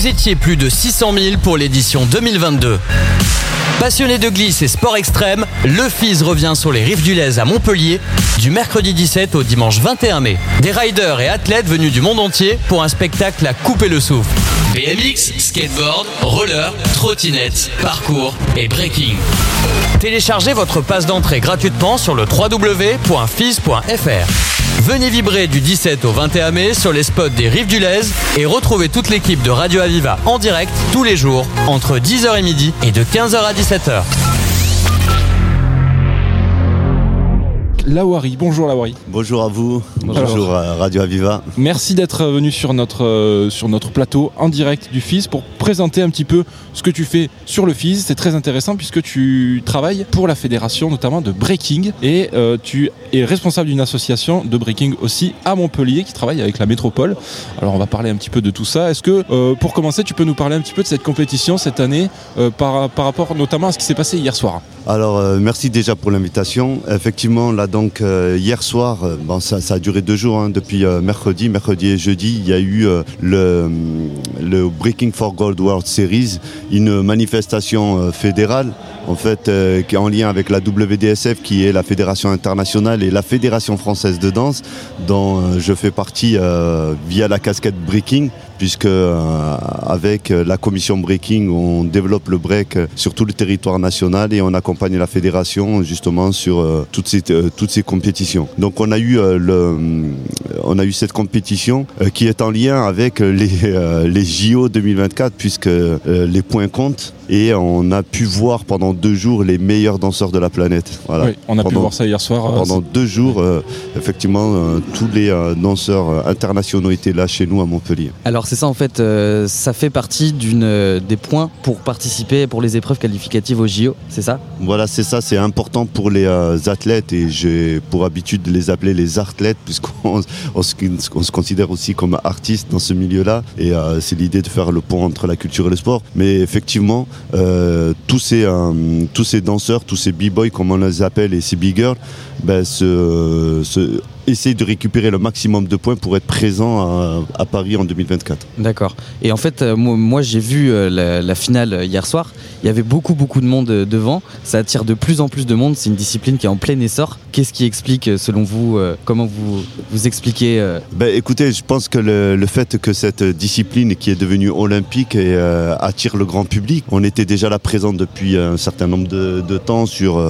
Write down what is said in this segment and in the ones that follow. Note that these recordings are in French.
Vous étiez plus de 600 000 pour l'édition 2022. Passionné de glisse et sport extrême, le FIS revient sur les rives du Lez à Montpellier du mercredi 17 au dimanche 21 mai. Des riders et athlètes venus du monde entier pour un spectacle à couper le souffle. BMX, skateboard, roller, trottinette, parcours et breaking. Téléchargez votre passe d'entrée gratuitement sur le www.fis.fr. Venez vibrer du 17 au 21 mai sur les spots des Rives du Lez et retrouvez toute l'équipe de Radio Aviva en direct tous les jours entre 10h et midi et de 15h à 17h. Lawari, bonjour Lawari. Bonjour à vous, Bonjour. bonjour, à Radio Aviva. Merci d'être venu sur notre, euh, sur notre plateau en direct du FIS pour présenter un petit peu ce que tu fais sur le FIS. C'est très intéressant puisque tu travailles pour la fédération notamment de breaking et euh, tu es responsable d'une association de breaking aussi à Montpellier qui travaille avec la métropole. Alors on va parler un petit peu de tout ça. Est-ce que euh, pour commencer tu peux nous parler un petit peu de cette compétition cette année par, par rapport notamment à ce qui s'est passé hier soir? Alors euh, merci déjà pour l'invitation. Effectivement, là donc euh, hier soir, euh, bon, ça, a duré deux jours, hein, depuis mercredi, mercredi et jeudi, il y a eu le, le Breaking for Gold World Series, une manifestation fédérale en fait qui est en lien avec la WDSF qui est la fédération internationale et la fédération française de danse dont je fais partie via la casquette breaking puisque euh, avec euh, la commission breaking on développe le break euh, sur tout le territoire national et on accompagne la fédération justement sur toutes ces toutes ces compétitions. Donc on a eu le on a eu cette compétition qui est en lien avec les les JO 2024 puisque les points comptent et on a pu voir pendant deux jours les meilleurs danseurs de la planète. Voilà. Oui, on a pu voir ça hier soir. euh, pendant deux jours, euh, effectivement, euh, tous les euh, danseurs internationaux étaient là chez nous à Montpellier. Alors c'est ça en fait, euh, ça fait partie d'une euh, des points pour participer pour les épreuves qualificatives au JO, c'est ça? Voilà, c'est ça, c'est important pour les euh, athlètes et j'ai pour habitude de les appeler les athlètes puisqu'on on se, on se considère aussi comme artistes dans ce milieu-là et euh, c'est l'idée de faire le pont entre la culture et le sport. Mais effectivement, euh, tous, ces, euh, tous ces danseurs, tous ces b-boys comme on les appelle et ces b-girls, ben, essayent de récupérer le maximum de points pour être présents à, à Paris en 2024. D'accord. Et en fait, euh, moi, moi, j'ai vu euh, la, la finale euh, hier soir. Il y avait beaucoup beaucoup de monde euh, devant. Ça attire de plus en plus de monde. C'est une discipline qui est en plein essor. Qu'est-ce qui explique, selon vous, comment vous vous expliquez Ben, écoutez, je pense que le, le fait que cette discipline qui est devenue olympique et, attire le grand public, on était déjà là présent depuis un certain nombre de, de temps sur,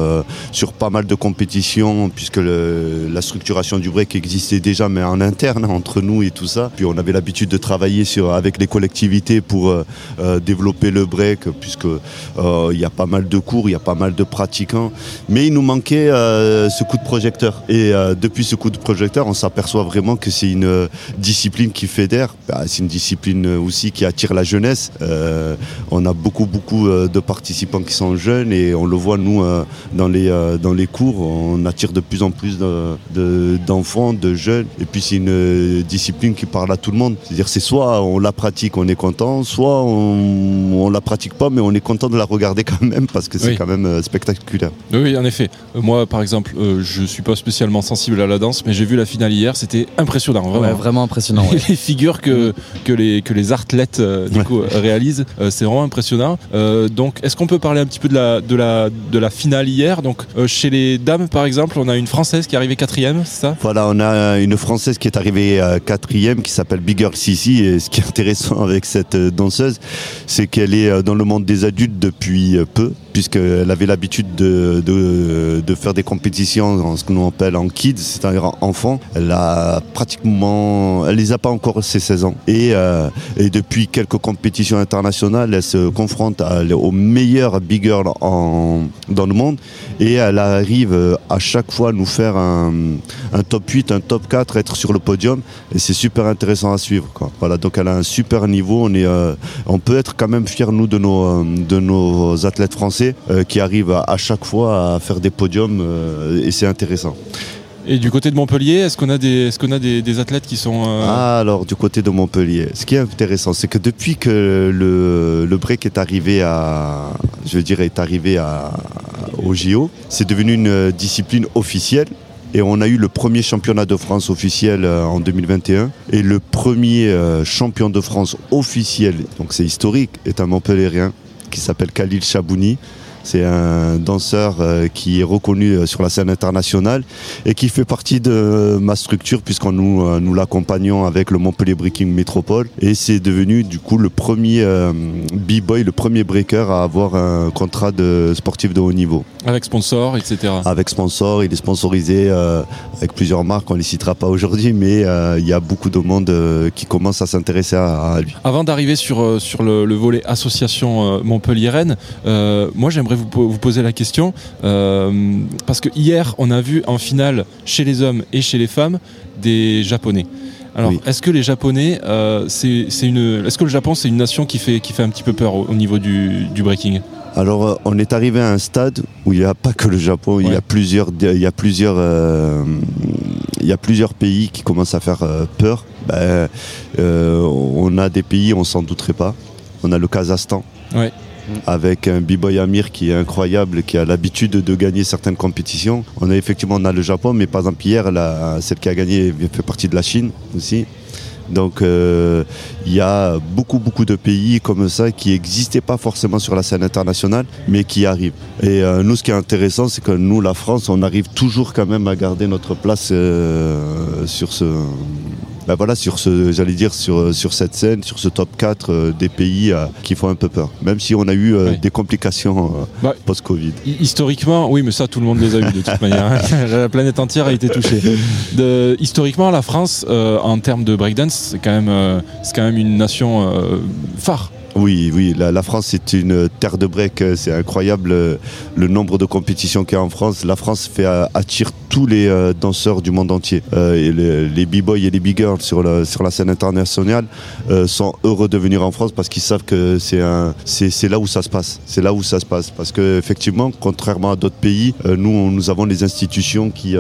sur pas mal de compétitions, puisque le- la structuration du break existait déjà, mais en interne, entre nous et tout ça. Puis on avait l'habitude de travailler sur, avec les collectivités pour euh, euh, développer le break, puisque euh, il y a pas mal de cours, il y a pas mal de pratiquants. Mais il nous manquait ce coup de projecteur. Et depuis ce coup de projecteur, on s'aperçoit vraiment que c'est une discipline qui fédère. Bah, c'est une discipline aussi qui attire la jeunesse. On a beaucoup, beaucoup de participants qui sont jeunes et on le voit, nous, dans, les, dans les cours, on attire de plus en plus de- d'enfants, de, jeunes. Et puis c'est une euh, discipline qui parle à tout le monde. C'est-à-dire c'est soit on la pratique, on est content, soit on, on la pratique pas, mais on est content de la regarder quand même parce que c'est Oui. quand même euh, spectaculaire. Oui, oui, en effet. Euh, Moi, par exemple, euh, je suis pas spécialement sensible à la danse, mais j'ai vu la finale hier, c'était impressionnant, vraiment. ouais, vraiment impressionnant. ouais. les figures que, que, les, que les athlètes euh, du Ouais. coup, euh, réalisent, euh, c'est vraiment impressionnant. Euh, donc, est-ce qu'on peut parler un petit peu de la, de la, de la finale hier? Donc, euh, chez les dames, par exemple, on a une Française qui est arrivée quatrième, c'est ça? Voilà, on a une Française qui est arrivée à quatrième, qui s'appelle Big Girl Sissi. Et ce qui est intéressant avec cette euh, danseuse, c'est qu'elle est euh, dans le monde des adultes depuis euh, peu, puisqu'elle avait l'habitude de, de, faire des compétitions en ce que nous appelle en kids, c'est-à-dire enfants. Elle a pratiquement, elle les a pas encore ses 16 ans. Et, euh, et depuis quelques compétitions internationales, elle se confronte aux meilleures big girls en, dans le monde. Et elle arrive à chaque fois à nous faire un, un top 8, un top 4, être sur le podium. Et c'est super intéressant à suivre. Quoi. Voilà, donc elle a un super niveau. On, est, euh, on peut être quand même fiers, nous, de nos, euh, de nos athlètes français euh, qui arrivent à, à chaque fois à faire des podiums. euh, et c'est intéressant. Et du côté de Montpellier, est-ce qu'on a des, est-ce qu'on a des, des athlètes qui sont. euh, Ah, alors du côté de Montpellier, ce qui est intéressant, c'est que depuis que le, le break est arrivé à, je dire, est arrivé à, au JO, c'est devenu une discipline officielle Et on a eu le premier championnat de France officiel en 2021 et le premier champion de France officiel, donc c'est historique, est un Montpellierien qui s'appelle Khalil Chabouni. C'est un danseur euh, qui est reconnu euh, sur la scène internationale et qui fait partie de ma structure puisqu'on nous, euh, nous l'accompagnons avec le Montpellier Breaking Métropole et c'est devenu du coup le premier b-boy, le premier breaker à avoir un contrat de sportif de haut niveau. Avec sponsor, etc. Avec sponsor, il est sponsorisé euh, avec plusieurs marques, on les citera pas aujourd'hui, mais euh, il y a beaucoup de monde euh, qui commence à s'intéresser à, à lui. Avant d'arriver sur, euh, sur le, le volet association euh, Montpellier-Rennes, euh, moi j'aimerais vous, vous poser la question, euh, parce que hier on a vu en finale chez les hommes et chez les femmes des Japonais. Alors, Oui. est-ce que les Japonais, euh, c'est c'est une, est-ce que le Japon c'est une nation qui fait, qui fait un petit peu peur au, au niveau du, du breaking? Alors, euh, on est arrivé à un stade où il n'y a pas que le Japon, il y a plusieurs, il y a plusieurs, euh, il y a plusieurs pays qui commencent à faire euh, peur. Ben, euh, on a des pays, on s'en douterait pas. On a le Kazakhstan. Ouais. Avec un B-Boy Amir qui est incroyable, qui a l'habitude de gagner certaines compétitions. On a effectivement on a le Japon, mais par exemple hier, la- celle qui a gagné fait partie de la Chine aussi. Donc euh, il y a beaucoup beaucoup de pays comme ça qui n'existaient pas forcément sur la scène internationale, mais qui arrivent. Et euh, nous, ce qui est intéressant, c'est que nous, la France, on arrive toujours quand même à garder notre place euh, sur ce. Ben voilà, sur ce, j'allais dire, sur, sur cette scène, sur ce top 4 euh, des pays euh, qui font un peu peur. Même si on a eu euh, des complications euh, Bah, post-Covid. Hi- Historiquement, oui, mais ça, tout le monde les a eu de toute manière. hein. La planète entière a été touchée. De- historiquement, la France, euh, en termes de breakdance, c'est quand même, euh, c'est quand même une nation euh, phare. Oui, oui, la, France c'est une terre de break, euh, c'est incroyable euh, le nombre de compétitions qu'il y a en France. La France fait euh, attire tous les danseurs du monde entier. Les, b-boys et les b-girls sur la, scène internationale sont heureux de venir en France parce qu'ils savent que c'est là où ça se passe. Parce que effectivement, contrairement à d'autres pays, nous, on- nous avons des institutions qui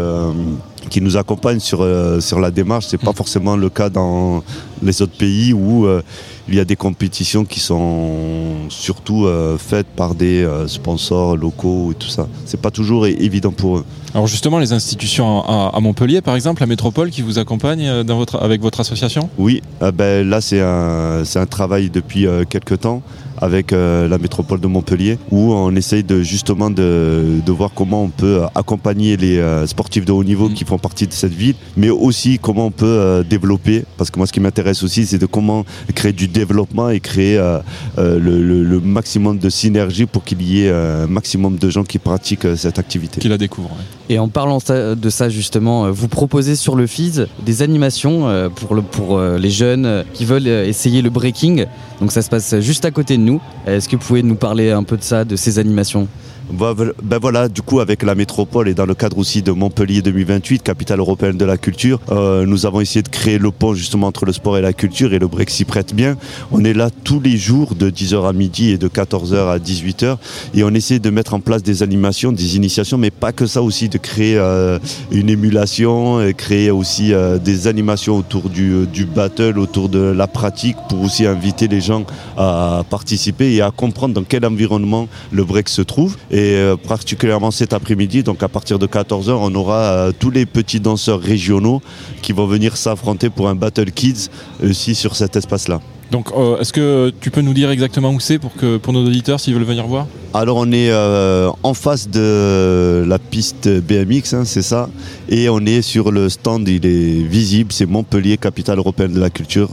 qui nous accompagnent sur, euh, sur la démarche. C'est pas forcément le cas dans les autres pays où euh, il y a des compétitions qui sont surtout euh, faites par des sponsors locaux et tout ça. C'est pas toujours évident pour eux. Alors justement, les institutions à, à Montpellier, par exemple, la métropole qui vous accompagne dans votre, avec votre association? Oui, ben, là c'est un, c'est un travail depuis quelques temps avec la métropole de Montpellier où on essaye de justement de, de voir comment on peut accompagner les sportifs de haut niveau Mm. qui font partie de cette ville, mais aussi comment on peut euh, développer, parce que moi ce qui m'intéresse aussi c'est de comment créer du développement et créer euh, euh, le, le- le maximum de synergie pour qu'il y ait un maximum de gens qui pratiquent euh, cette activité. qui la découvrent. ouais. Et en parlant de ça justement, vous proposez sur le FIS des animations euh, pour, le, pour euh, les jeunes qui veulent essayer le breaking. Donc ça se passe juste à côté de nous. Est-ce que vous pouvez nous parler un peu de ça, de ces animations? Ben voilà, du coup, avec la métropole et dans le cadre aussi de Montpellier 2028, capitale européenne de la culture, euh, nous avons essayé de créer le pont justement entre le sport et la culture et le s'y prête bien. On est là tous les jours de 10h à midi et de 14h à 18h et on essaie de mettre en place des animations, des initiations, mais pas que ça aussi, de créer euh, une émulation, et créer aussi euh, des animations autour du, battle, autour de la pratique pour aussi inviter les gens à participer et à comprendre dans quel environnement le break se trouve. Euh, particulièrement cet après-midi, donc à partir de 14h, on aura euh, tous les petits danseurs régionaux qui vont venir s'affronter pour un Battle Kids aussi sur cet espace-là. Donc, euh, est-ce que tu peux nous dire exactement où c'est pour, que, pour nos auditeurs s'ils veulent venir voir? Alors on est euh, en face de la piste BMX, hein, c'est ça, et on est sur le stand, il est visible, c'est Montpellier, capitale européenne de la culture.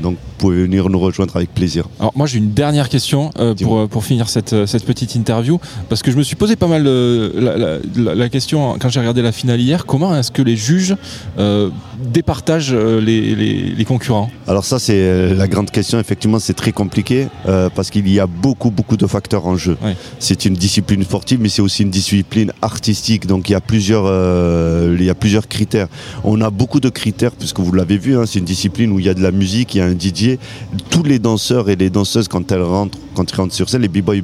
Donc pouvez venir nous rejoindre avec plaisir. Alors moi j'ai une dernière question euh, pour, euh, pour finir cette, euh, cette petite interview parce que je me suis posé pas mal euh, la, la- la- la question quand j'ai regardé la finale hier comment est-ce que les juges euh, départagent les, les- les concurrents? Alors ça c'est la grande question, effectivement c'est très compliqué parce qu'il y a beaucoup beaucoup de facteurs en jeu. C'est une discipline sportive mais c'est aussi une discipline artistique donc il y a plusieurs, il y a plusieurs critères. On a beaucoup de critères puisque vous l'avez vu, hein, c'est une discipline où il y a de la musique, il y a un DJ. Tous les danseurs et les danseuses quand elles rentrent quand ils rentrent sur scène, les b-boys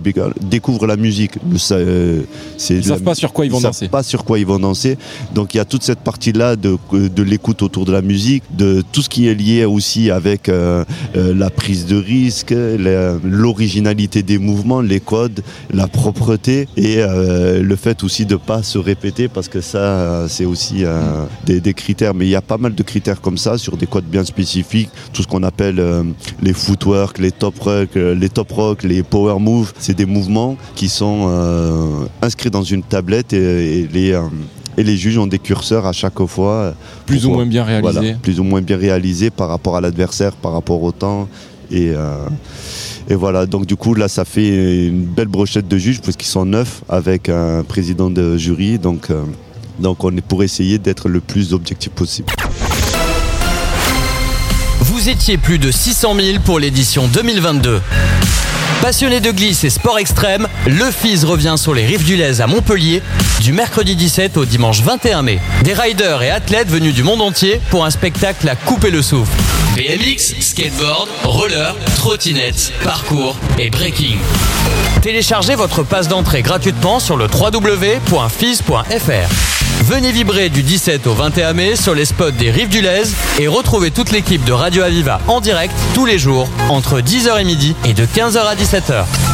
découvrent la musique. Euh, ils ne savent pas sur quoi ils vont ils danser. Savent pas sur quoi ils vont danser. Donc il y a toute cette partie-là de, de l'écoute autour de la musique, de tout ce qui est lié aussi avec euh, euh, la prise de risque, l'originalité des mouvements, les codes, la propreté et le fait aussi de pas se répéter parce que ça c'est aussi des, des, critères. Mais il y a pas mal de critères comme ça sur des codes bien spécifiques, tout ce qu'on appelle les footwork, les top rock, les top rock, les power moves, c'est des mouvements qui sont euh, inscrits dans une tablette et, les euh, et les juges ont des curseurs à chaque fois. Euh, plus ou moins bien réalisés. plus ou moins bien réalisés par rapport à l'adversaire, par rapport au temps. Et, et voilà, donc du coup là ça fait une belle brochette de juges parce qu'ils sont neuf avec un président de jury. Donc, donc on est pour essayer d'être le plus objectif possible. Vous étiez plus de 600 000 pour l'édition 2022. Passionné de glisse et sport extrême, le FIS revient sur les rives du Lez à Montpellier du mercredi 17 au dimanche 21 mai. Des riders et athlètes venus du monde entier pour un spectacle à couper le souffle. BMX, skateboard, roller, trottinette, parcours et breaking. Téléchargez votre passe d'entrée gratuitement sur le www.fis.fr. Venez vibrer du 17 au 21 mai sur les spots des Rives du Lez et retrouvez toute l'équipe de Radio Aviva en direct tous les jours entre 10h et midi et de 15h à 17h.